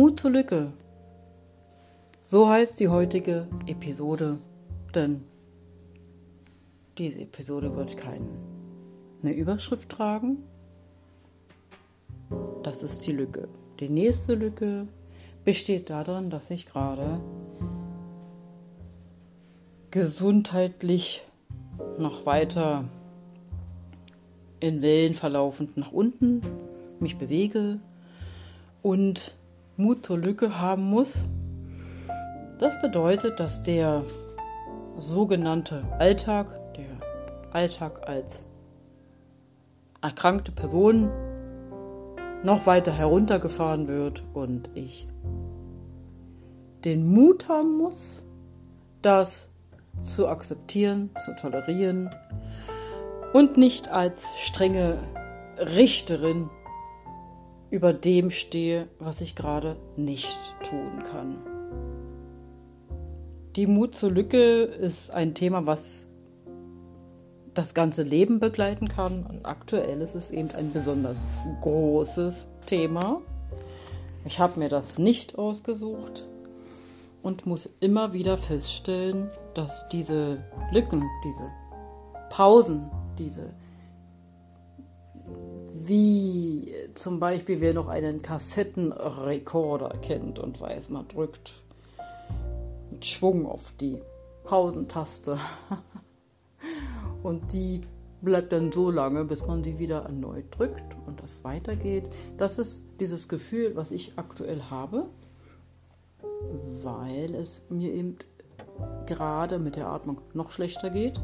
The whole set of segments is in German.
Mut zur Lücke. So heißt die heutige Episode, denn diese Episode wird keine Überschrift tragen. Das ist die Lücke. Die nächste Lücke besteht darin, dass ich gerade gesundheitlich noch weiter in Wellen verlaufend nach unten mich bewege und Mut zur Lücke haben muss. Das bedeutet, dass der sogenannte Alltag, der Alltag als erkrankte Person noch weiter heruntergefahren wird und ich den Mut haben muss, das zu akzeptieren, zu tolerieren und nicht als strenge Richterin über dem stehe, was ich gerade nicht tun kann. Die Mut zur Lücke ist ein Thema, was das ganze Leben begleiten kann. Und aktuell ist es eben ein besonders großes Thema. Ich habe mir das nicht ausgesucht und muss immer wieder feststellen, dass diese Lücken, diese Pausen, diese wie zum Beispiel wer noch einen Kassettenrekorder kennt und weiß, man drückt mit Schwung auf die Pausentaste und die bleibt dann so lange, bis man sie wieder erneut drückt und das weitergeht. Das ist dieses Gefühl, was ich aktuell habe weil es mir eben gerade mit der Atmung noch schlechter geht.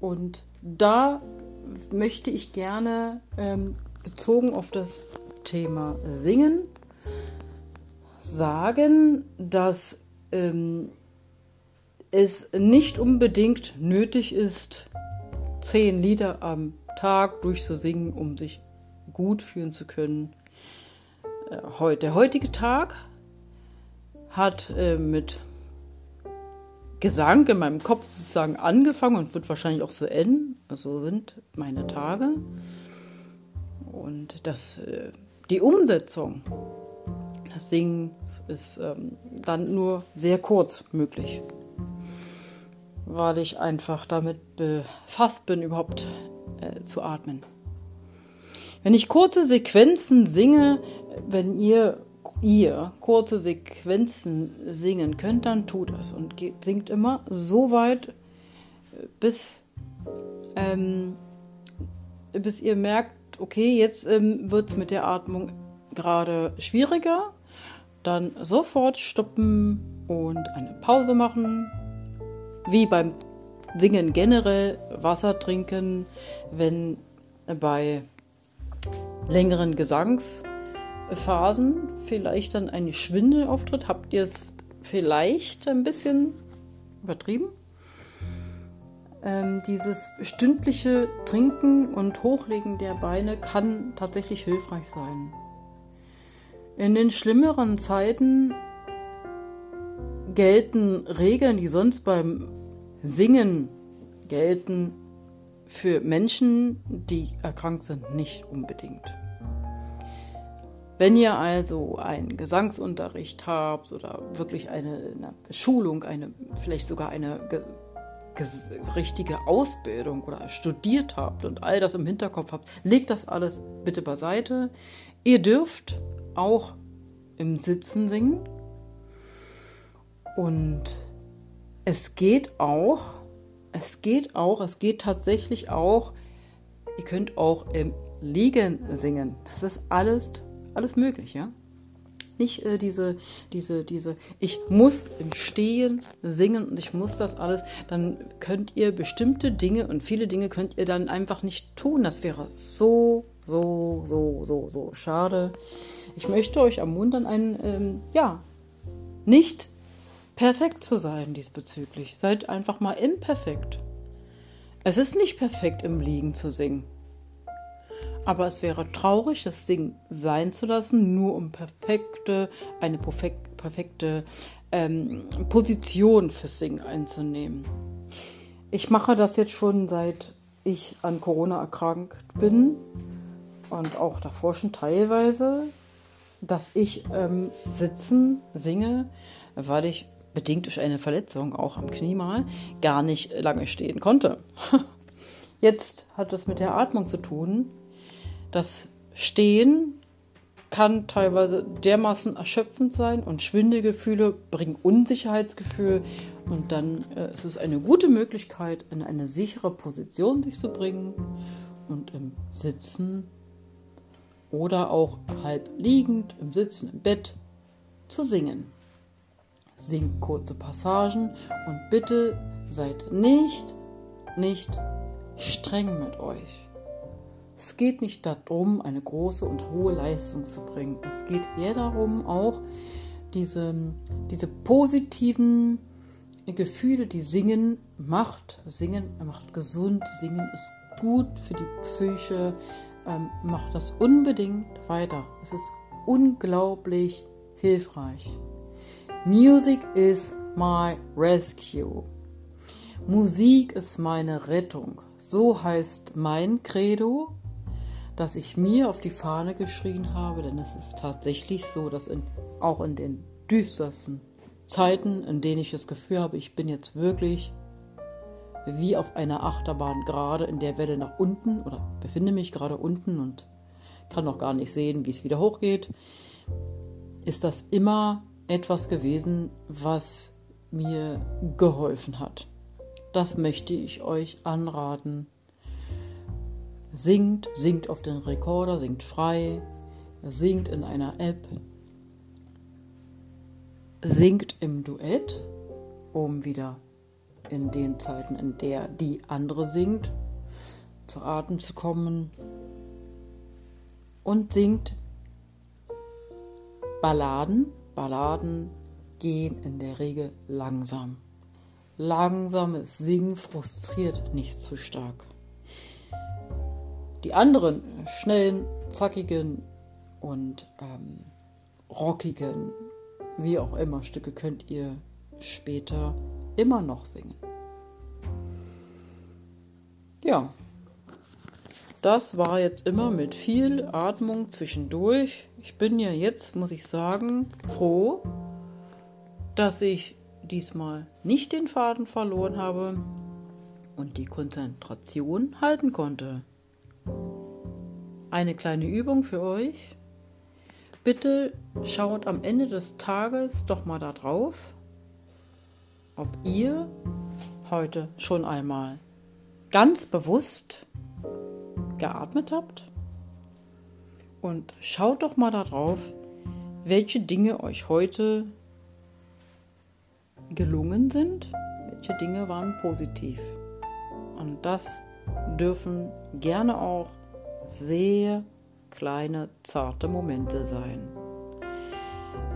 Und da möchte ich gerne ähm, bezogen auf das Thema Singen sagen, dass ähm, es nicht unbedingt nötig ist, zehn Lieder am Tag durchzusingen, um sich gut fühlen zu können. Äh, der heutige Tag hat äh, mit Gesang in meinem Kopf sozusagen angefangen und wird wahrscheinlich auch so enden. So sind meine Tage. Und das, äh, die Umsetzung des Singens ist ähm, dann nur sehr kurz möglich, weil ich einfach damit befasst bin, überhaupt äh, zu atmen. Wenn ich kurze Sequenzen singe, wenn ihr ihr kurze Sequenzen singen könnt, dann tut das und geht, singt immer so weit, bis, ähm, bis ihr merkt, okay, jetzt ähm, wird es mit der Atmung gerade schwieriger. Dann sofort stoppen und eine Pause machen. Wie beim Singen generell Wasser trinken, wenn bei längeren Gesangs Phasen vielleicht dann ein Schwindel auftritt? Habt ihr es vielleicht ein bisschen übertrieben? Ähm, dieses stündliche Trinken und Hochlegen der Beine kann tatsächlich hilfreich sein. In den schlimmeren Zeiten gelten Regeln, die sonst beim Singen gelten, für Menschen, die erkrankt sind, nicht unbedingt. Wenn ihr also einen Gesangsunterricht habt oder wirklich eine, eine Schulung, eine, vielleicht sogar eine richtige Ausbildung oder studiert habt und all das im Hinterkopf habt, legt das alles bitte beiseite. Ihr dürft auch im Sitzen singen. Und es geht auch, es geht auch, es geht tatsächlich auch, ihr könnt auch im Liegen singen. Das ist alles alles möglich, ja. Nicht äh, diese, diese, diese, ich muss im Stehen singen und ich muss das alles, dann könnt ihr bestimmte Dinge und viele Dinge könnt ihr dann einfach nicht tun. Das wäre so, so, so, so, so schade. Ich möchte euch ermuntern, ein, ähm, ja, nicht perfekt zu sein diesbezüglich. Seid einfach mal imperfekt. Es ist nicht perfekt, im Liegen zu singen. Aber es wäre traurig, das Ding sein zu lassen, nur um perfekte, eine perfek perfekte ähm, Position fürs Singen einzunehmen. Ich mache das jetzt schon seit ich an Corona erkrankt bin und auch davor schon teilweise. dass ich ähm, sitzen singe, weil ich bedingt durch eine Verletzung, auch am Knie mal, gar nicht lange stehen konnte. Jetzt hat es mit der Atmung zu tun. Das Stehen kann teilweise dermaßen erschöpfend sein und Schwindelgefühle bringen Unsicherheitsgefühl und dann äh, ist es eine gute Möglichkeit, in eine sichere Position sich zu bringen und im Sitzen oder auch halb liegend im Sitzen im Bett zu singen. Singt kurze Passagen und bitte seid nicht, nicht streng mit euch. Es geht nicht darum, eine große und hohe Leistung zu bringen. Es geht eher darum, auch diese, diese positiven Gefühle, die Singen macht. Singen macht gesund, Singen ist gut für die Psyche. Ähm, macht das unbedingt weiter. Es ist unglaublich hilfreich. Music is my rescue. Musik ist meine Rettung. So heißt mein Credo das ich mir auf die Fahne geschrien habe, denn es ist tatsächlich so, dass in, auch in den düstersten Zeiten, in denen ich das Gefühl habe, ich bin jetzt wirklich wie auf einer Achterbahn gerade in der Welle nach unten oder befinde mich gerade unten und kann noch gar nicht sehen, wie es wieder hochgeht, ist das immer etwas gewesen, was mir geholfen hat. Das möchte ich euch anraten singt, singt auf den Rekorder, singt frei, singt in einer App, singt im Duett, um wieder in den Zeiten, in der die andere singt, zu Atem zu kommen und singt Balladen. Balladen gehen in der Regel langsam. Langsames Singen frustriert nicht zu stark. Die anderen schnellen, zackigen und ähm, rockigen, wie auch immer, Stücke könnt ihr später immer noch singen. Ja, das war jetzt immer mit viel Atmung zwischendurch. Ich bin ja jetzt, muss ich sagen, froh, dass ich diesmal nicht den Faden verloren habe und die Konzentration halten konnte. Eine kleine Übung für euch. Bitte schaut am Ende des Tages doch mal da drauf, ob ihr heute schon einmal ganz bewusst geatmet habt. Und schaut doch mal da drauf, welche Dinge euch heute gelungen sind, welche Dinge waren positiv. Und das dürfen gerne auch sehr kleine, zarte Momente sein.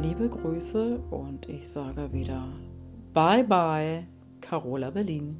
Liebe Grüße und ich sage wieder Bye bye, Carola Berlin.